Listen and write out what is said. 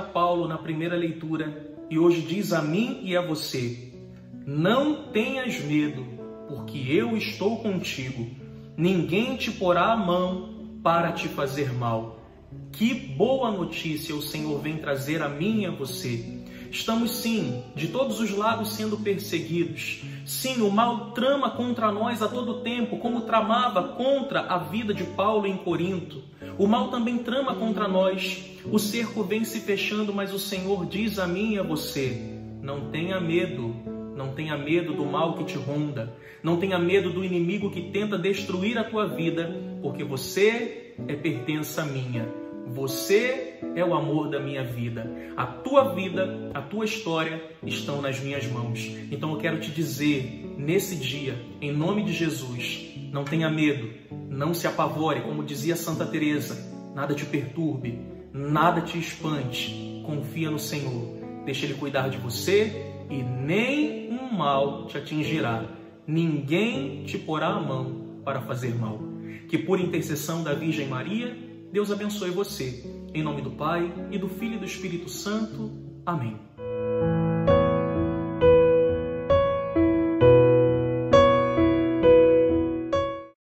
Paulo na primeira leitura e hoje diz a mim e a você: Não tenhas medo, porque eu estou contigo. Ninguém te porá a mão para te fazer mal. Que boa notícia o Senhor vem trazer a mim e a você. Estamos sim, de todos os lados sendo perseguidos. Sim, o mal trama contra nós a todo tempo, como tramava contra a vida de Paulo em Corinto. O mal também trama contra nós. O cerco vem se fechando, mas o Senhor diz a mim e a você: não tenha medo, não tenha medo do mal que te ronda, não tenha medo do inimigo que tenta destruir a tua vida, porque você é pertença minha. Você é o amor da minha vida. A tua vida, a tua história estão nas minhas mãos. Então eu quero te dizer nesse dia, em nome de Jesus, não tenha medo, não se apavore, como dizia Santa Teresa, nada te perturbe, nada te espante. Confia no Senhor. Deixa ele cuidar de você e nem um mal te atingirá. Ninguém te porá a mão para fazer mal. Que por intercessão da Virgem Maria, Deus abençoe você. Em nome do Pai, e do Filho e do Espírito Santo. Amém.